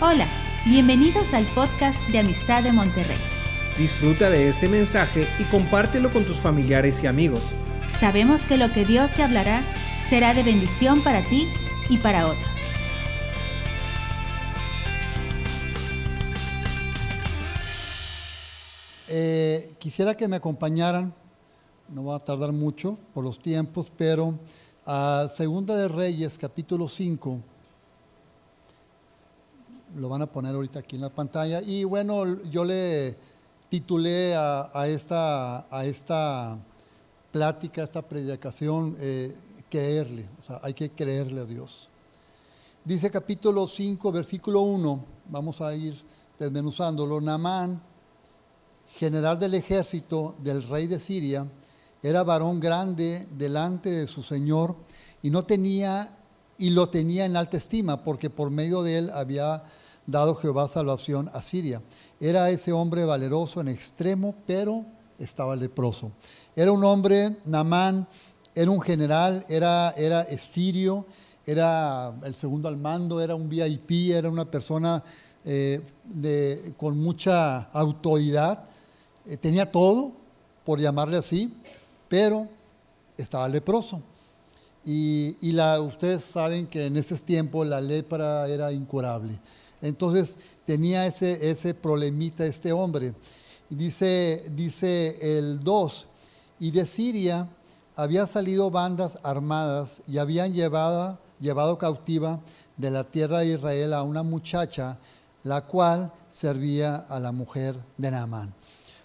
Hola, bienvenidos al podcast de Amistad de Monterrey. Disfruta de este mensaje y compártelo con tus familiares y amigos. Sabemos que lo que Dios te hablará será de bendición para ti y para otros. Eh, quisiera que me acompañaran, no va a tardar mucho por los tiempos, pero a Segunda de Reyes, capítulo 5, lo van a poner ahorita aquí en la pantalla. Y bueno, yo le titulé a, esta, a esta plática, a esta predicación, eh, creerle, o sea, hay que creerle a Dios. Dice capítulo 5, versículo 1, vamos a ir desmenuzándolo, Namán general del ejército del rey de Siria, era varón grande delante de su señor y no tenía y lo tenía en alta estima porque por medio de él había dado Jehová salvación a Siria. Era ese hombre valeroso en extremo, pero estaba leproso. Era un hombre, Namán, era un general, era, era sirio, era el segundo al mando, era un VIP, era una persona eh, con mucha autoridad eh, tenía todo, por llamarle así, pero estaba leproso. Y, ustedes saben que en ese tiempo la lepra era incurable. Entonces tenía ese, ese problemita este hombre. Dice, dice el 2, y de Siria había salido bandas armadas y habían llevado, llevado cautiva de la tierra de Israel a una muchacha, la cual servía a la mujer de Naamán.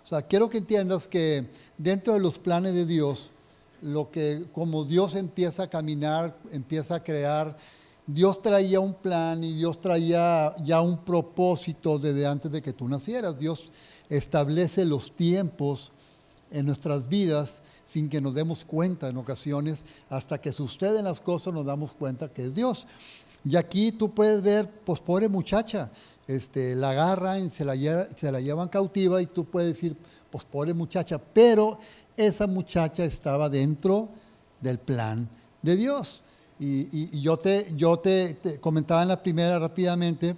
O sea, quiero que entiendas que dentro de los planes de Dios, lo que como Dios empieza a caminar, empieza a crear, Dios traía un plan y Dios traía ya un propósito desde antes de que tú nacieras. Dios establece los tiempos en nuestras vidas sin que nos demos cuenta en ocasiones, hasta que suceden las cosas nos damos cuenta que es Dios. Y aquí tú puedes ver, pues pobre muchacha, este, la agarran, se la, se la llevan cautiva y tú puedes decir, pues pobre muchacha, pero esa muchacha estaba dentro del plan de Dios. Y, yo, te, yo te, comentaba en la primera rápidamente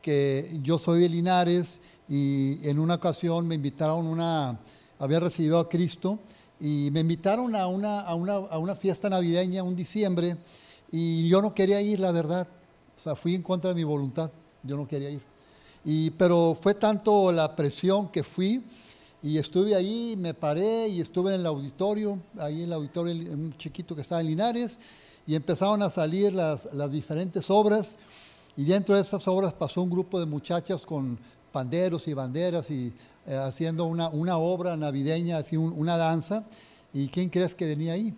que yo soy de Linares y en una ocasión me invitaron una, había recibido a Cristo y me invitaron a una, a una, a una fiesta navideña un diciembre y yo no quería ir, la verdad. O sea, fui en contra de mi voluntad yo no quería ir. Y, pero fue tanto la presión que fui y estuve ahí, me paré y estuve en el auditorio, ahí en el auditorio, un chiquito que estaba en Linares, y empezaron a salir las, las diferentes obras, y dentro de esas obras pasó un grupo de muchachas con panderos y banderas y eh, haciendo una, una, obra navideña, así una danza, y ¿quién crees que venía ahí?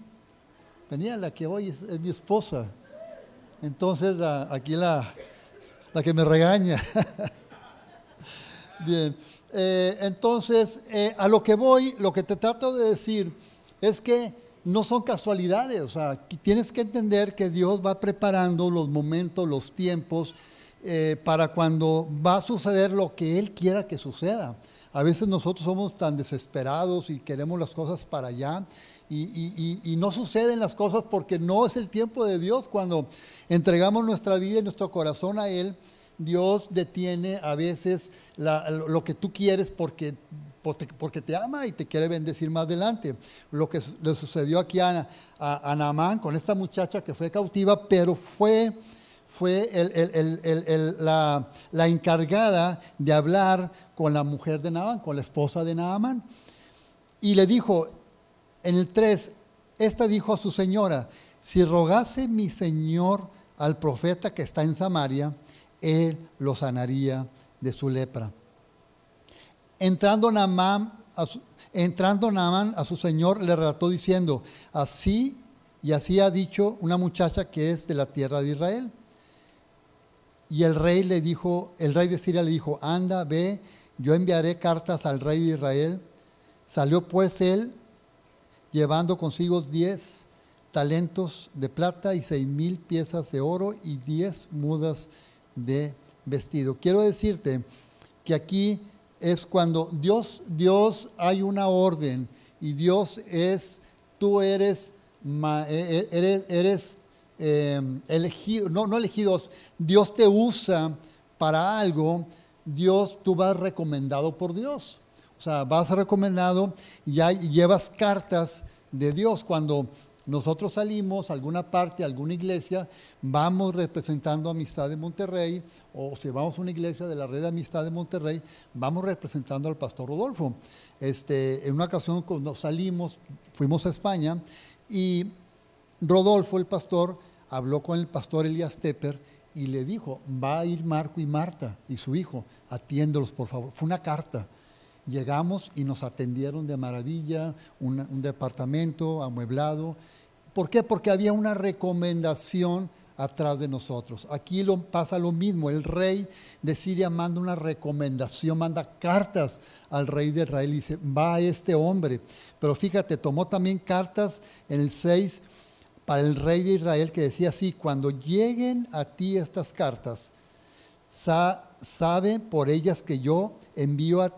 Venía la que hoy es, mi esposa. Entonces aquí la, la que me regaña. Bien, eh, entonces eh, a lo que voy, lo que te trato de decir es que no son casualidades, o sea, tienes que entender que Dios va preparando los momentos, los tiempos, eh, para cuando va a suceder lo que Él quiera que suceda. A veces nosotros somos tan desesperados y queremos las cosas para allá y, y, no suceden las cosas porque no es el tiempo de Dios. Cuando entregamos nuestra vida y nuestro corazón a Él, Dios detiene a veces lo que tú quieres porque, porque te ama y te quiere bendecir más adelante. Lo que le sucedió aquí a, a, Naamán con esta muchacha que fue cautiva, pero fue, fue la, la, encargada de hablar con la mujer de Naamán, con la esposa de Naamán. Y le dijo, en el 3, esta dijo a su señora, si rogase mi señor al profeta que está en Samaria, él lo sanaría de su lepra. Entrando Naamán a su, entrando a su señor, le relató diciendo, así y así ha dicho una muchacha que es de la tierra de Israel. Y el rey le dijo, el rey de Siria le dijo, anda, ve, yo enviaré cartas al rey de Israel. Salió pues él llevando consigo diez talentos de plata y seis mil piezas de oro y diez mudas de vestido. Quiero decirte que aquí es cuando Dios, Dios hay una orden y Dios es, tú eres, e, e, eres, eres em, elegido, no, no elegidos, Dios te usa para algo, Dios, tú vas recomendado por Dios. O sea, vas recomendado y ya llevas cartas de Dios. Cuando nosotros salimos a alguna parte, a alguna iglesia, vamos representando Amistad de Monterrey, o si vamos a una iglesia de la red de Amistad de Monterrey, vamos representando al pastor Rodolfo. Este, en una ocasión cuando salimos, fuimos a España y Rodolfo, el pastor, habló con el pastor Elias Tepper y le dijo, va a ir Marco y Marta y su hijo, atiéndolos por favor. Fue una carta. Llegamos y nos atendieron de maravilla, un, departamento amueblado. ¿Por qué? Porque había una recomendación atrás de nosotros. Aquí pasa lo mismo. El rey de Siria manda una recomendación, manda cartas al rey de Israel y dice, va este hombre. Pero fíjate, tomó también cartas en el 6 para el rey de Israel que decía así, cuando lleguen a ti estas cartas, sabe por ellas que yo envío a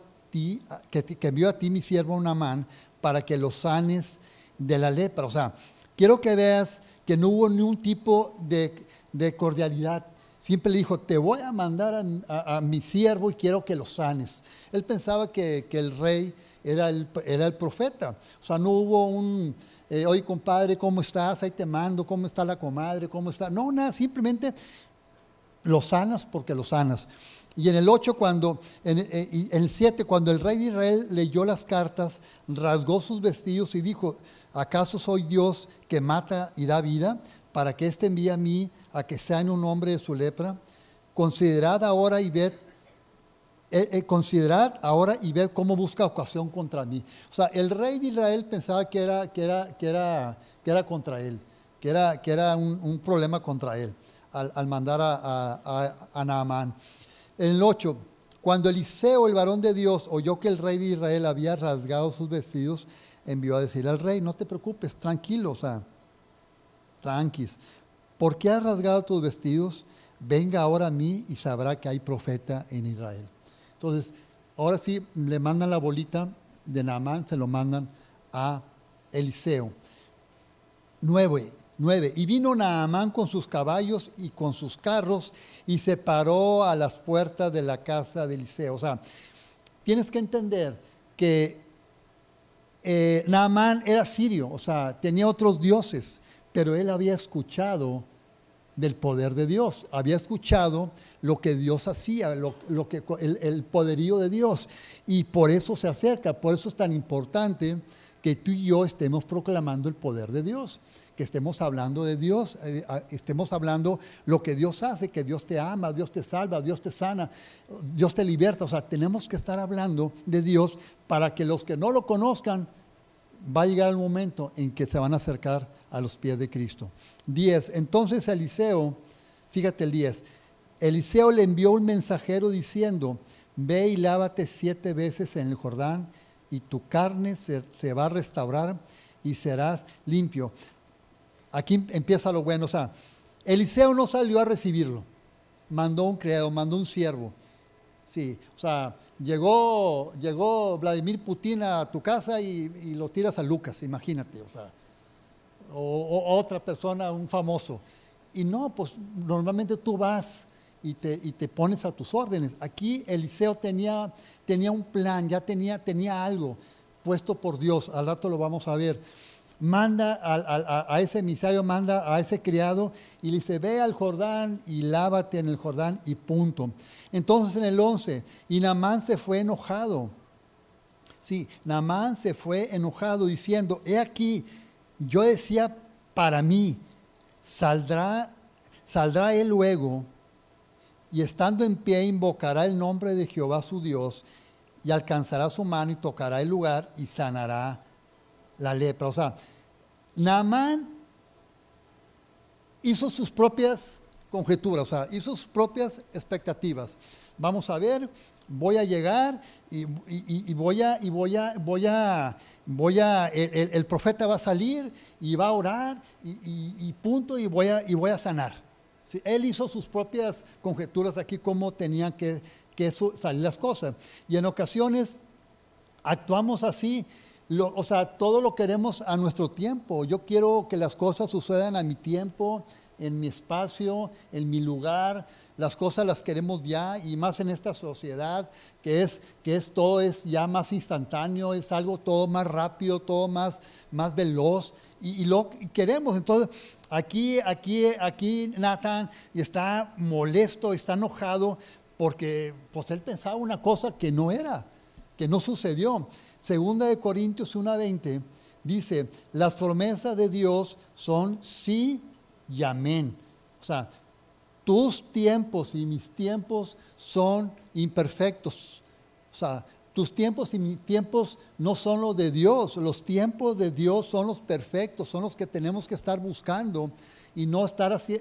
que, envió a ti mi siervo Namán para que lo sanes de la lepra. O sea, quiero que veas que no hubo ni un tipo de, cordialidad. Siempre le dijo, te voy a mandar a, mi siervo y quiero que lo sanes. Él pensaba que, el rey era el, era el, profeta. O sea, no hubo un, eh, oye compadre, ¿cómo estás? Ahí te mando, ¿cómo está la comadre? ¿Cómo está? No, nada, simplemente lo sanas porque lo sanas. Y en el 8, cuando, en, eh, el 7, cuando el rey de Israel leyó las cartas, rasgó sus vestidos y dijo, ¿acaso soy Dios que mata y da vida para que éste envíe a mí a que en un hombre de su lepra? Considerad ahora y ved, eh, eh, considerad ahora y ved cómo busca ocasión contra mí. O sea, el rey de Israel pensaba que era, que era, que era, que era contra él, que era, que era un, problema contra él al, mandar a, a, a Naamán. En el 8, cuando Eliseo, el varón de Dios, oyó que el rey de Israel había rasgado sus vestidos, envió a decir al rey, no te preocupes, tranquilo, o sea, tranquis. ¿Por qué has rasgado tus vestidos? Venga ahora a mí y sabrá que hay profeta en Israel. Entonces, ahora sí, le mandan la bolita de Naamán, se lo mandan a Eliseo. 9. 9. Y vino Naamán con sus caballos y con sus carros y se paró a las puertas de la casa de Eliseo. O sea, tienes que entender que eh, Naamán era sirio, o sea, tenía otros dioses, pero él había escuchado del poder de Dios, había escuchado lo que Dios hacía, lo, que, el, el poderío de Dios, y por eso se acerca, por eso es tan importante que tú y yo estemos proclamando el poder de Dios que estemos hablando de Dios, eh, estemos hablando lo que Dios hace, que Dios te ama, Dios te salva, Dios te sana, Dios te liberta. O sea, tenemos que estar hablando de Dios para que los que no lo conozcan, va a llegar el momento en que se van a acercar a los pies de Cristo. 10. Entonces Eliseo, fíjate el 10, Eliseo le envió un mensajero diciendo, ve y lávate siete veces en el Jordán y tu carne se, se va a restaurar y serás limpio. Aquí empieza lo bueno. O sea, Eliseo no salió a recibirlo. Mandó un criado, mandó un siervo. Sí, o sea, llegó, llegó Vladimir Putin a tu casa y, lo tiras a Lucas, imagínate, o sea, o, otra persona, un famoso. Y no, pues normalmente tú vas y te, y te pones a tus órdenes. Aquí Eliseo tenía, tenía un plan, ya tenía, tenía algo puesto por Dios, al rato lo vamos a ver manda a, ese emisario, manda a ese criado y le dice, ve al Jordán y lávate en el Jordán y punto. Entonces en el 11, y Namán se fue enojado. Sí, Namán se fue enojado diciendo, he aquí, yo decía para mí, saldrá, saldrá él luego y estando en pie invocará el nombre de Jehová su Dios y alcanzará su mano y tocará el lugar y sanará la lepra. O sea, Naamán hizo sus propias conjeturas, o sea, hizo sus propias expectativas. Vamos a ver, voy a llegar y, voy a, y voy a, voy a, voy a, el, profeta va a salir y va a orar y, punto, y voy a, y voy a sanar. él hizo sus propias conjeturas aquí cómo tenían que, que salir las cosas. Y en ocasiones actuamos así o sea, todo lo queremos a nuestro tiempo. Yo quiero que las cosas sucedan a mi tiempo, en mi espacio, en mi lugar. Las cosas las queremos ya y más en esta sociedad que es que es todo es ya más instantáneo, es algo todo más rápido, todo más, más veloz y, lo queremos. Entonces, aquí, aquí, aquí Nathan está molesto, está enojado porque pues él pensaba una cosa que no era, que no sucedió. Segunda de Corintios 1:20 dice, las promesas de Dios son sí y amén. O sea, tus tiempos y mis tiempos son imperfectos. O sea, tus tiempos y mis tiempos no son los de Dios. Los tiempos de Dios son los perfectos, son los que tenemos que estar buscando y no estar, así,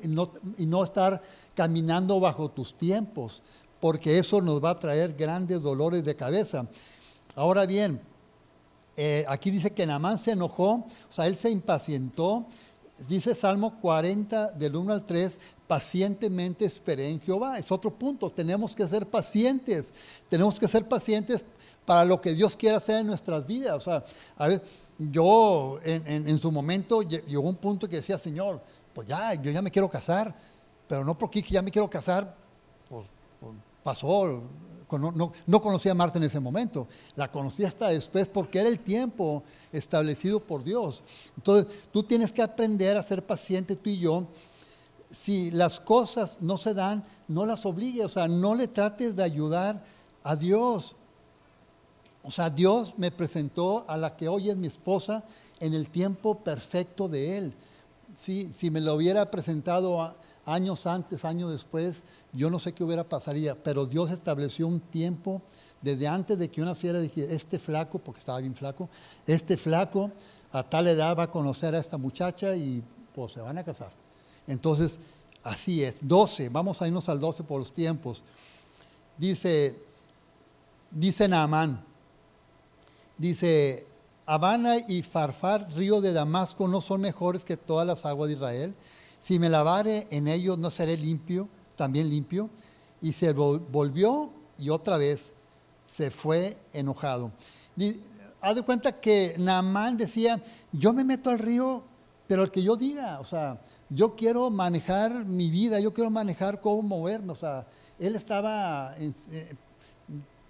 y no estar caminando bajo tus tiempos, porque eso nos va a traer grandes dolores de cabeza. Ahora bien, eh, aquí dice que Namán se enojó, o sea, él se impacientó. Dice Salmo 40, del 1 al 3, pacientemente esperé en Jehová. Es otro punto, tenemos que ser pacientes, tenemos que ser pacientes para lo que Dios quiera hacer en nuestras vidas. O sea, a ver, yo en, su momento llegó un punto que decía, Señor, pues ya, yo ya me quiero casar, pero no porque ya me quiero casar, pues, pues pasó, no, no, conocía a Marta en ese momento, la conocí hasta después porque era el tiempo establecido por Dios. Entonces, tú tienes que aprender a ser paciente tú y yo. Si las cosas no se dan, no las obligues, o sea, no le trates de ayudar a Dios. O sea, Dios me presentó a la que hoy es mi esposa en el tiempo perfecto de Él. si me lo hubiera presentado años antes, años después, yo no sé qué hubiera pasaría, pero Dios estableció un tiempo desde antes de que yo naciera, dije, este flaco, porque estaba bien flaco, este flaco a tal edad va a conocer a esta muchacha y pues se van a casar. Entonces, así es. 12, vamos a irnos al 12 por los tiempos. Dice, dice Naamán, dice, Habana y Farfar, río de Damasco, no son mejores que todas las aguas de Israel. Si me lavare en ellos, no seré limpio también limpio, y se volvió y otra vez se fue enojado. haz de cuenta que Naamán decía, yo me meto al río, pero el que yo diga, o sea, yo quiero manejar mi vida, yo quiero manejar cómo moverme, o sea, él estaba, eh,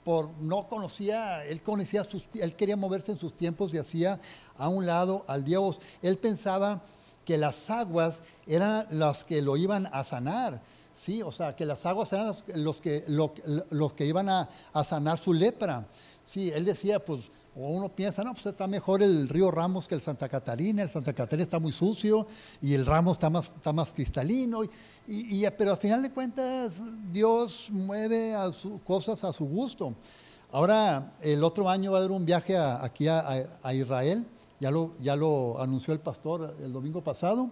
por, no conocía, él conocía sus, él quería moverse en sus tiempos y hacía a un lado al Dios. Él pensaba que las aguas eran las que lo iban a sanar. Sí, o sea, que las aguas eran los, que, los que iban a, sanar su lepra. Sí, él decía, pues, uno piensa, no, pues está mejor el río Ramos que el Santa Catarina, el Santa Catarina está muy sucio y el Ramos está más, está más cristalino, y, pero al final de cuentas Dios mueve a cosas a su gusto. Ahora, el otro año va a haber un viaje aquí a, Israel, ya lo, ya lo anunció el pastor el domingo pasado.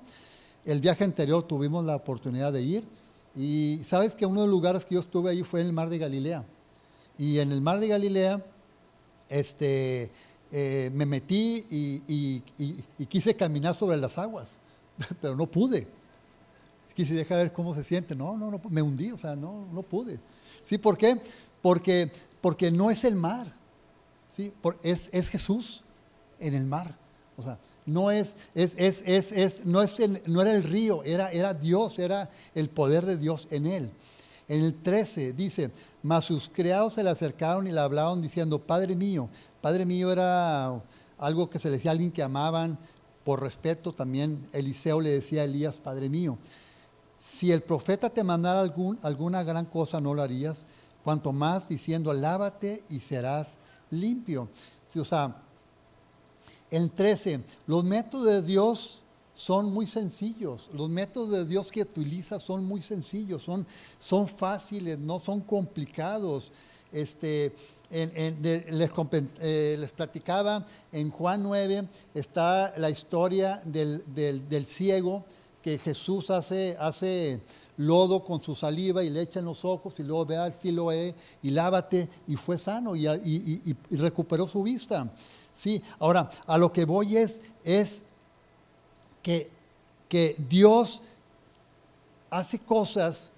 El viaje anterior tuvimos la oportunidad de ir y sabes que uno de los lugares que yo estuve ahí fue en el mar de Galilea. Y en el mar de Galilea este, eh, me metí y, quise caminar sobre las aguas, pero no pude. Quise dejar ver cómo se siente. No, no, no, me hundí, o sea, no, no pude. ¿Sí? ¿Por qué? Porque, porque no es el mar, ¿sí? es, es Jesús en el mar. O sea, no, es, es, es, es no, es no era el río, era, Dios, era el poder de Dios en él. En el 13 dice, mas sus criados se le acercaron y le hablaron diciendo, Padre mío, Padre mío era algo que se le decía a alguien que amaban por respeto, también Eliseo le decía a Elías, Padre mío, si el profeta te mandara alguna gran cosa, no lo harías, cuanto más diciendo, lávate y serás limpio. o sea, el 13, los métodos de Dios son muy sencillos. Los métodos de Dios que utiliza son muy sencillos, son, son fáciles, no son complicados. Este, les, eh, les, platicaba, en Juan 9 está la historia del, del, ciego que Jesús hace, hace lodo con su saliva y le echa en los ojos y luego ve al Siloé y lávate y fue sano y, y, recuperó su vista. Sí, ahora, a lo que voy es, es que, que Dios hace cosas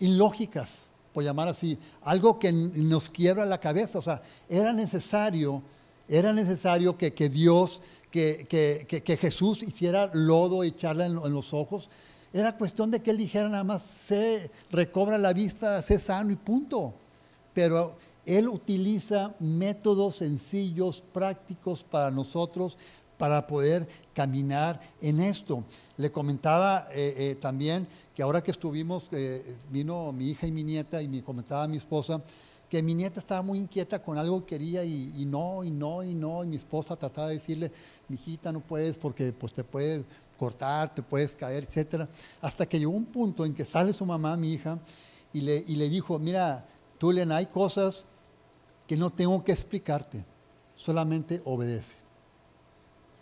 ilógicas, por llamar así, algo que nos quiebra la cabeza. O sea, era necesario, era necesario que, que Dios que, Jesús hiciera lodo, echarla en, en, los ojos. Era cuestión de que él dijera nada más, se recobra la vista, sé sano y punto. Pero él utiliza métodos sencillos, prácticos para nosotros, para poder caminar en esto. Le comentaba eh, eh, también que ahora que estuvimos, eh, vino mi hija y mi nieta y me comentaba mi esposa, que mi nieta estaba muy inquieta con algo que quería y, no, y no, y no, y mi esposa trataba de decirle, mi hijita no puedes porque pues te puedes cortar, te puedes caer, etcétera, hasta que llegó un punto en que sale su mamá, mi hija, y le, y le dijo, mira, Tulen, hay cosas que no tengo que explicarte, solamente obedece.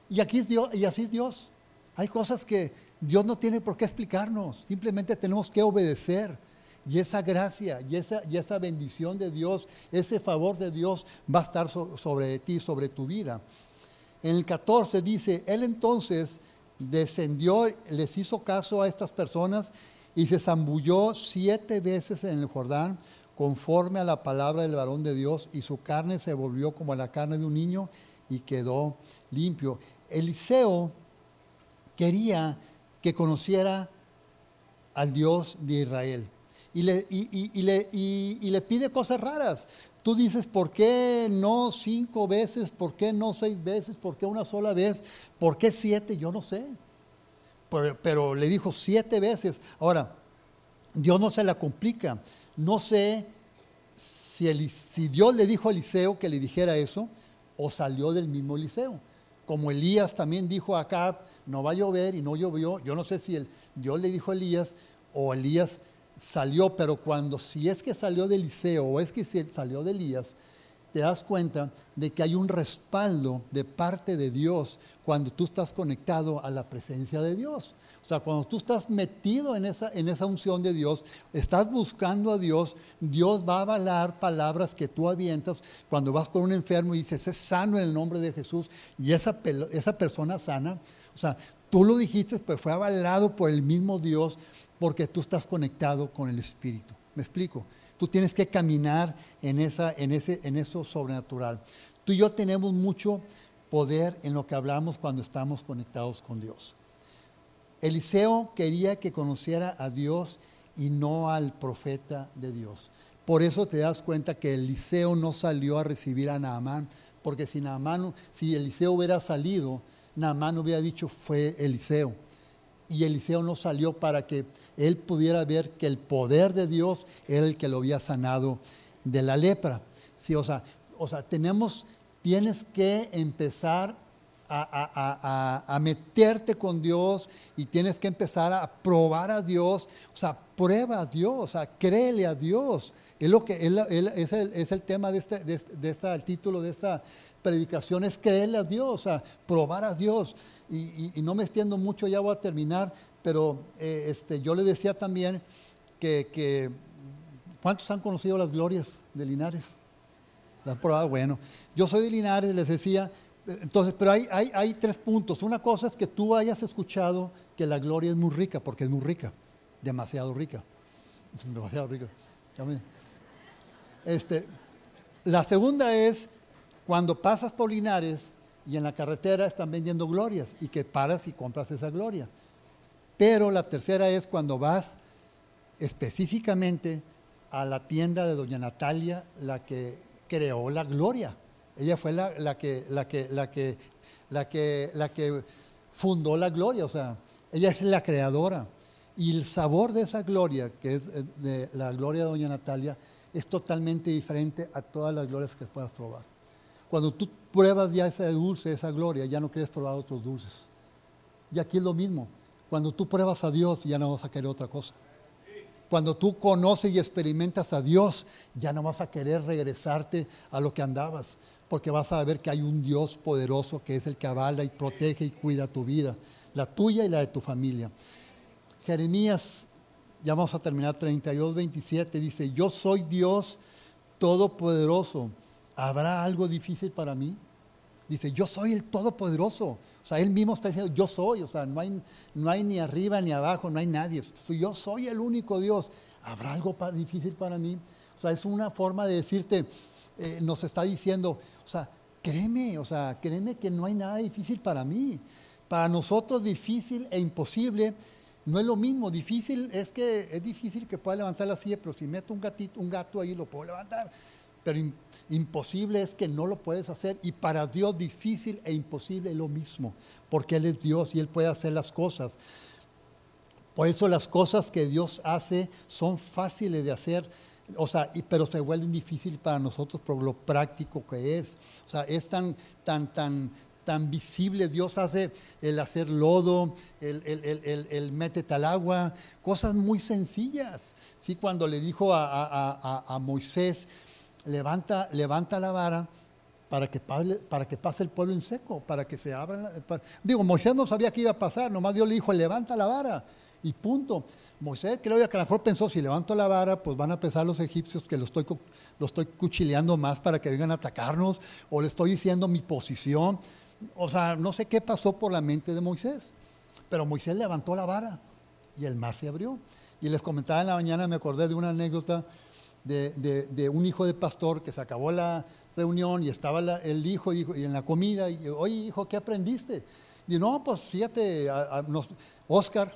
Y, aquí es Dios, y así es Dios. Hay cosas que Dios no tiene por qué explicarnos, simplemente tenemos que obedecer. Y esa gracia y esa, y esa bendición de Dios, ese favor de Dios va a estar sobre ti, sobre tu vida. En el 14 dice, Él entonces descendió, les hizo caso a estas personas y se zambulló siete veces en el Jordán conforme a la palabra del varón de Dios y su carne se volvió como la carne de un niño y quedó limpio. Eliseo quería que conociera al Dios de Israel y le, y, le, y le pide cosas raras. Tú dices, ¿por qué no cinco veces? ¿Por qué no seis veces? ¿Por qué una sola vez? ¿Por qué siete? Yo no sé. Pero, pero, le dijo siete veces. Ahora, Dios no se la complica. No sé si, si Dios le dijo a Eliseo que le dijera eso o salió del mismo Eliseo. Como Elías también dijo acá, no va a llover y no llovió. Yo no sé si el, Dios le dijo a Elías o Elías salió, pero cuando si es que salió de Eliseo o es que salió de Elías, te das cuenta de que hay un respaldo de parte de Dios cuando tú estás conectado a la presencia de Dios. O sea, cuando tú estás metido en esa, en esa unción de Dios, estás buscando a Dios, Dios va a avalar palabras que tú avientas cuando vas con un enfermo y dices, es sano en el nombre de Jesús, y esa, esa persona sana, o sea, tú lo dijiste, pero fue avalado por el mismo Dios porque tú estás conectado con el Espíritu. ¿Me explico? Tú tienes que caminar en, esa, en, ese, en eso sobrenatural. Tú y yo tenemos mucho poder en lo que hablamos cuando estamos conectados con Dios. Eliseo quería que conociera a Dios y no al profeta de Dios. Por eso te das cuenta que Eliseo no salió a recibir a Naamán, porque si Naamán, si Eliseo hubiera salido, Naamán hubiera dicho fue Eliseo. Y Eliseo no salió para que él pudiera ver que el poder de Dios era el que lo había sanado de la lepra. Sí, o sea, o sea, tenemos, tienes que empezar a, meterte con Dios y tienes que empezar a probar a Dios. O sea, prueba a Dios, o sea, créele a Dios. Es, lo que, es, el, tema de este, de, esta, el título de esta predicación, es creerle a Dios, o sea, probar a Dios. Y, no me extiendo mucho, ya voy a terminar, pero eh, este, yo le decía también que, que, ¿cuántos han conocido las glorias de Linares? ¿Las probado? Bueno, yo soy de Linares, les decía, entonces, pero hay, hay, hay, tres puntos. Una cosa es que tú hayas escuchado que la gloria es muy rica, porque es muy rica, demasiado rica. Demasiado rica. Este, la segunda es cuando pasas por Linares y en la carretera están vendiendo glorias y que paras y compras esa gloria. Pero la tercera es cuando vas específicamente a la tienda de Doña Natalia, la que creó la gloria. Ella fue la, que, la, que, la, que, la, que, la que fundó la gloria, o sea, ella es la creadora. Y el sabor de esa gloria, que es eh, de la gloria de Doña Natalia, es totalmente diferente a todas las glorias que puedas probar. Cuando tú pruebas ya ese dulce, esa gloria, ya no quieres probar otros dulces. Y aquí es lo mismo. Cuando tú pruebas a Dios, ya no vas a querer otra cosa. Cuando tú conoces y experimentas a Dios, ya no vas a querer regresarte a lo que andabas porque vas a ver que hay un Dios poderoso que es el que avala y protege y cuida tu vida, la tuya y la de tu familia. Jeremías, ya vamos a terminar 32, 27, dice, yo soy Dios todopoderoso, ¿habrá algo difícil para mí? Dice, yo soy el todopoderoso. O sea, él mismo está diciendo, yo soy, o sea, no hay, no hay ni arriba ni abajo, no hay nadie. Yo soy el único Dios. ¿Habrá algo difícil para mí? O sea, es una forma de decirte, eh, nos está diciendo, o sea, créeme, o sea, créeme que no hay nada difícil para mí. Para nosotros difícil e imposible no es lo mismo. Difícil es que es difícil que pueda levantar la silla, pero si meto un gatito, un gato ahí lo puedo levantar. Pero imposible es que no lo puedes hacer. Y para Dios difícil e imposible es lo mismo, porque Él es Dios y Él puede hacer las cosas. Por eso las cosas que Dios hace son fáciles de hacer, o sea, pero se vuelven difíciles para nosotros por lo práctico que es. O sea, es tan, tan, tan, tan visible. Dios hace el hacer lodo, el, el, el, al agua, cosas muy sencillas. ¿Sí? Cuando le dijo a, Moisés, levanta, levanta la vara para que, para que pase el pueblo en seco, para que se abra. digo, Moisés no sabía qué iba a pasar, nomás Dios le dijo, levanta la vara y punto. Moisés creo que a lo mejor pensó, si levanto la vara, pues van a pensar los egipcios que lo estoy, lo estoy cuchileando más para que vengan a atacarnos, o le estoy diciendo mi posición. O sea, no sé qué pasó por la mente de Moisés, pero Moisés levantó la vara y el mar se abrió. Y les comentaba en la mañana, me acordé de una anécdota de, un hijo de pastor que se acabó la reunión y estaba el hijo y, en la comida, y oye hijo, ¿qué aprendiste? Y no, pues fíjate, Oscar,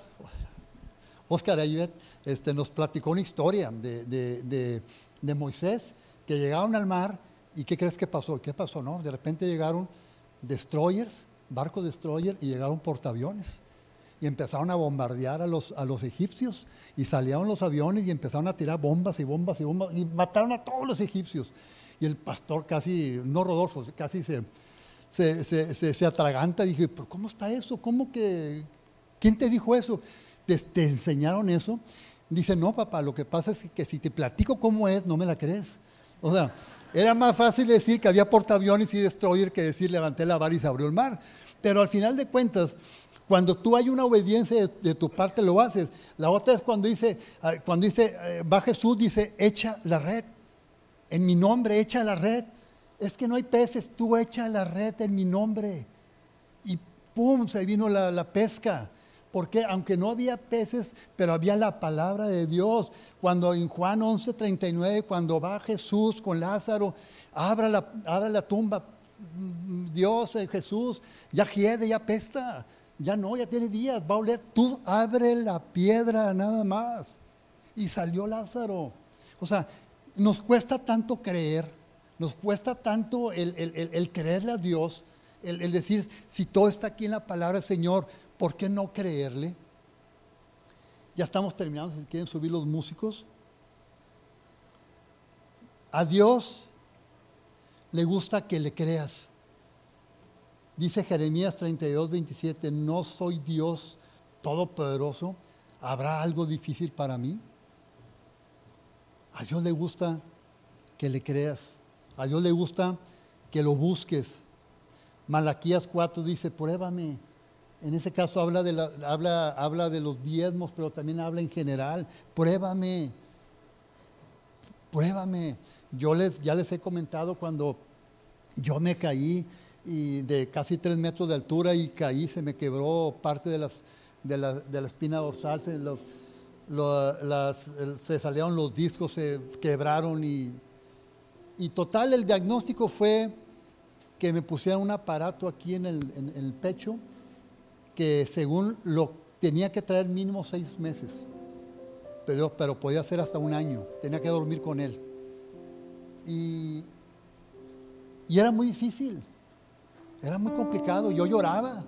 Oscar Ayvet este, nos platicó una historia de, Moisés, que llegaron al mar y ¿qué crees que pasó? ¿Qué pasó? No? De repente llegaron destroyers, barcos destroyer y llegaron portaaviones y empezaron a bombardear a los, a los egipcios y salieron los aviones y empezaron a tirar bombas y bombas y bombas y mataron a todos los egipcios. Y el pastor casi, no Rodolfo, casi se, se, se, atraganta y pero ¿cómo está eso? ¿Cómo que, quién te dijo eso? ¿Te, enseñaron eso? Dice, no, papá, lo que pasa es que si te platico cómo es, no me la crees. O sea, era más fácil decir que había portaaviones y destroyer que decir levanté la vara y se abrió el mar. Pero al final de cuentas, cuando tú hay una obediencia de, tu parte, lo haces. La otra es cuando dice, ah, cuando dice, eh, va Jesús, dice, echa la red. En mi nombre, echa la red. Es que no hay peces, tú echa la red en mi nombre. Y pum, se vino la, pesca. Porque aunque no había peces, pero había la palabra de Dios. Cuando en Juan 11:39, cuando va Jesús con Lázaro, abra la, abra la tumba, Dios, eh, Jesús, ya hiede, ya pesta, ya no, ya tiene días, va a oler, tú abre la piedra nada más. Y salió Lázaro. O sea, nos cuesta tanto creer, nos cuesta tanto el, creerle a Dios, el, el decir, si todo está aquí en la palabra, Señor, ¿por qué no creerle? Ya estamos terminando, si quieren subir los músicos. A Dios le gusta que le creas. Dice Jeremías 32, 27, no soy Dios todopoderoso, ¿habrá algo difícil para mí? A Dios le gusta que le creas, a Dios le gusta que lo busques. Malaquías 4 dice, pruébame, en ese caso habla de, habla, habla de los diezmos, pero también habla en general. Pruébame, pruébame. Yo les, ya les he comentado cuando yo me caí y de casi tres metros de altura y caí, se me quebró parte de, las, de, la, de la espina dorsal, se, se salieron los discos, se quebraron y, y total el diagnóstico fue que me pusieran un aparato aquí en el, en el pecho que según lo tenía que traer mínimo seis meses, pero, pero podía ser hasta un año, tenía que dormir con él. Y, y era muy difícil, era muy complicado, yo lloraba.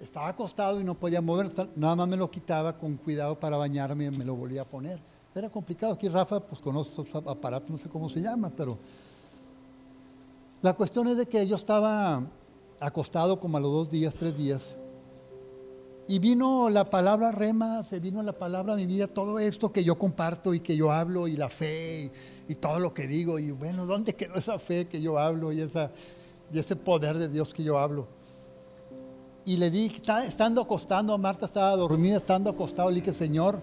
Estaba acostado y no podía mover, nada más me lo quitaba con cuidado para bañarme y me lo volvía a poner. Era complicado. Aquí Rafa, pues conoce estos aparatos, no sé cómo se llama, pero la cuestión es de que yo estaba acostado como a los dos días, tres días. Y vino la palabra rema, se vino la palabra mi vida, todo esto que yo comparto y que yo hablo, y la fe, y, todo lo que digo. Y bueno, ¿dónde quedó esa fe que yo hablo y, esa, y ese poder de Dios que yo hablo? Y le di, estando acostando, Marta estaba dormida, estando acostado, le dije, Señor,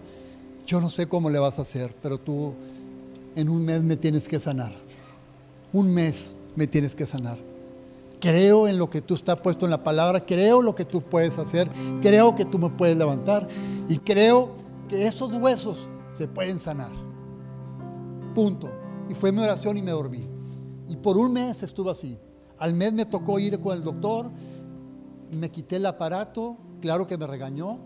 yo no sé cómo le vas a hacer, pero tú en un mes me tienes que sanar. Un mes me tienes que sanar creo en lo que tú estás puesto en la palabra, creo lo que tú puedes hacer, creo que tú me puedes levantar y creo que esos huesos se pueden sanar. Punto. Y fue mi oración y me dormí. Y por un mes estuve así. Al mes me tocó ir con el doctor, me quité el aparato, claro que me regañó,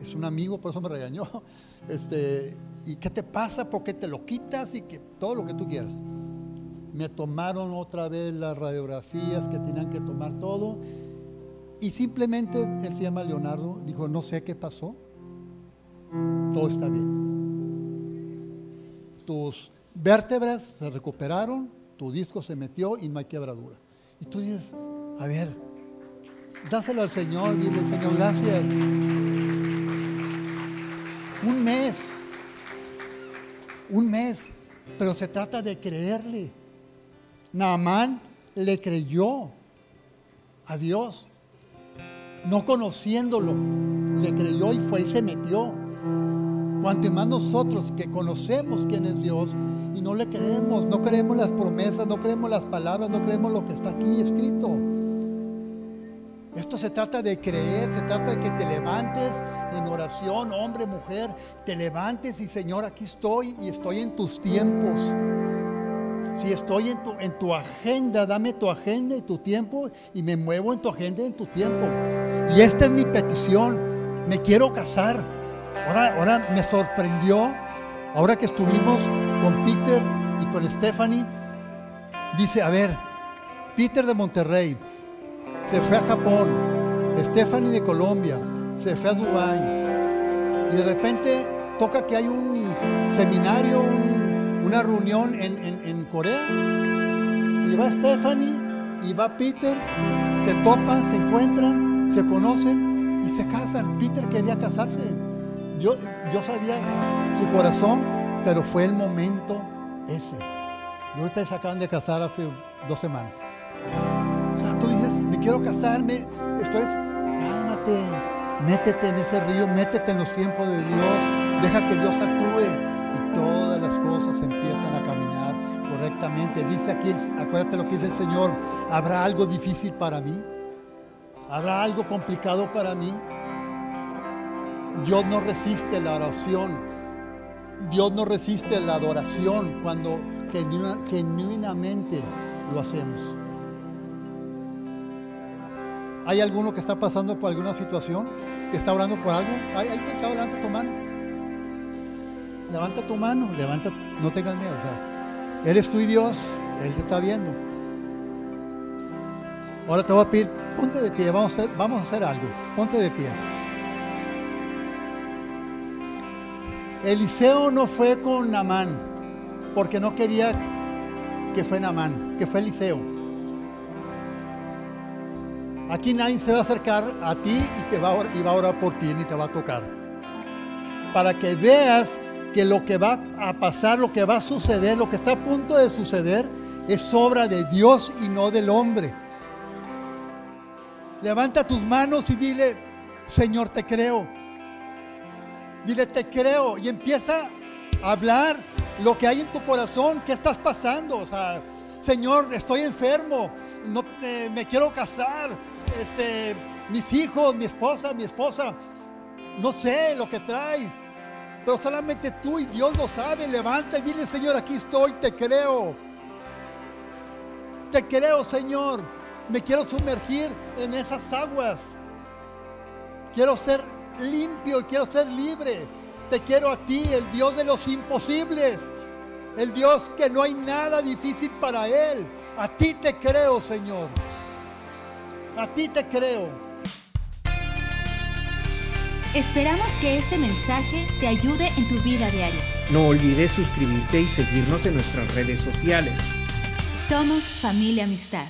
es un amigo, por eso me regañó. Este, ¿Y qué te pasa? ¿Por qué te lo quitas? Y que todo lo que tú quieras. Me tomaron otra vez las radiografías que tenían que tomar todo. Y simplemente él se llama Leonardo, dijo, no sé qué pasó, todo está bien. Tus vértebras se recuperaron, tu disco se metió y no hay quebradura. Y tú dices, a ver, dáselo al Señor, dile, Señor, gracias. Un mes, un mes, pero se trata de creerle. Naamán le creyó a Dios, no conociéndolo, le creyó y fue y se metió. Cuanto más nosotros que conocemos quién es Dios y no le creemos, no creemos las promesas, no creemos las palabras, no creemos lo que está aquí escrito. Esto se trata de creer, se trata de que te levantes en oración, hombre, mujer, te levantes y Señor, aquí estoy y estoy en tus tiempos. Si estoy en tu, en tu agenda, dame tu agenda y tu tiempo y me muevo en tu agenda y en tu tiempo. Y esta es mi petición. Me quiero casar. Ahora, ahora me sorprendió, ahora que estuvimos con Peter y con Stephanie, dice, a ver, Peter de Monterrey, se fue a Japón, Stephanie de Colombia, se fue a Dubái y de repente toca que hay un seminario, una reunión en, Corea y va Stephanie y va Peter, se topan, se encuentran, se conocen y se casan. Peter quería casarse. Yo, yo sabía su corazón, pero fue el momento ese. Y ahorita se acaban de casar hace dos semanas. O sea, tú dices, quiero casarme. Esto es, cálmate, métete en ese río, métete en los tiempos de Dios, deja que Dios actúe y todas las cosas empiezan a caminar correctamente. Dice aquí, acuérdate lo que dice el Señor, ¿habrá algo difícil para mí? ¿Habrá algo complicado para mí? Dios no resiste la oración. Dios no resiste la adoración cuando genuinamente lo hacemos. ¿Hay alguno que está pasando por alguna situación? ¿Que está orando por algo? Ahí, ahí sentado, levanta tu mano. Levanta tu mano, levanta, no tengas miedo. O sea, eres tú y Dios, Él te está viendo. Ahora te voy a pedir, ponte de pie, vamos a hacer, vamos a hacer algo. Ponte de pie. Eliseo no fue con Namán, porque no quería que fue Namán, que fue Eliseo. Aquí nadie se va a acercar a ti y, te va, a, va a orar por ti ni te va a tocar. Para que veas que lo que va a pasar, lo que va a suceder, lo que está a punto de suceder, es obra de Dios y no del hombre. Levanta tus manos y dile, Señor, te creo. Dile, te creo. Y empieza a hablar lo que hay en tu corazón, qué estás pasando. O sea, Señor, estoy enfermo, no me quiero casar, este, mis hijos, mi esposa, mi esposa, no sé lo que traes, pero solamente tú y Dios lo sabe. Levanta y dile, Señor, aquí estoy, te creo. Te creo, Señor. Me quiero sumergir en esas aguas. Quiero ser limpio y quiero ser libre. Te quiero a ti, el Dios de los imposibles. El Dios que no hay nada difícil para Él. A ti te creo, Señor. A ti te creo. Esperamos que este mensaje te ayude en tu vida diaria. No olvides suscribirte y seguirnos en nuestras redes sociales. Somos familia amistad.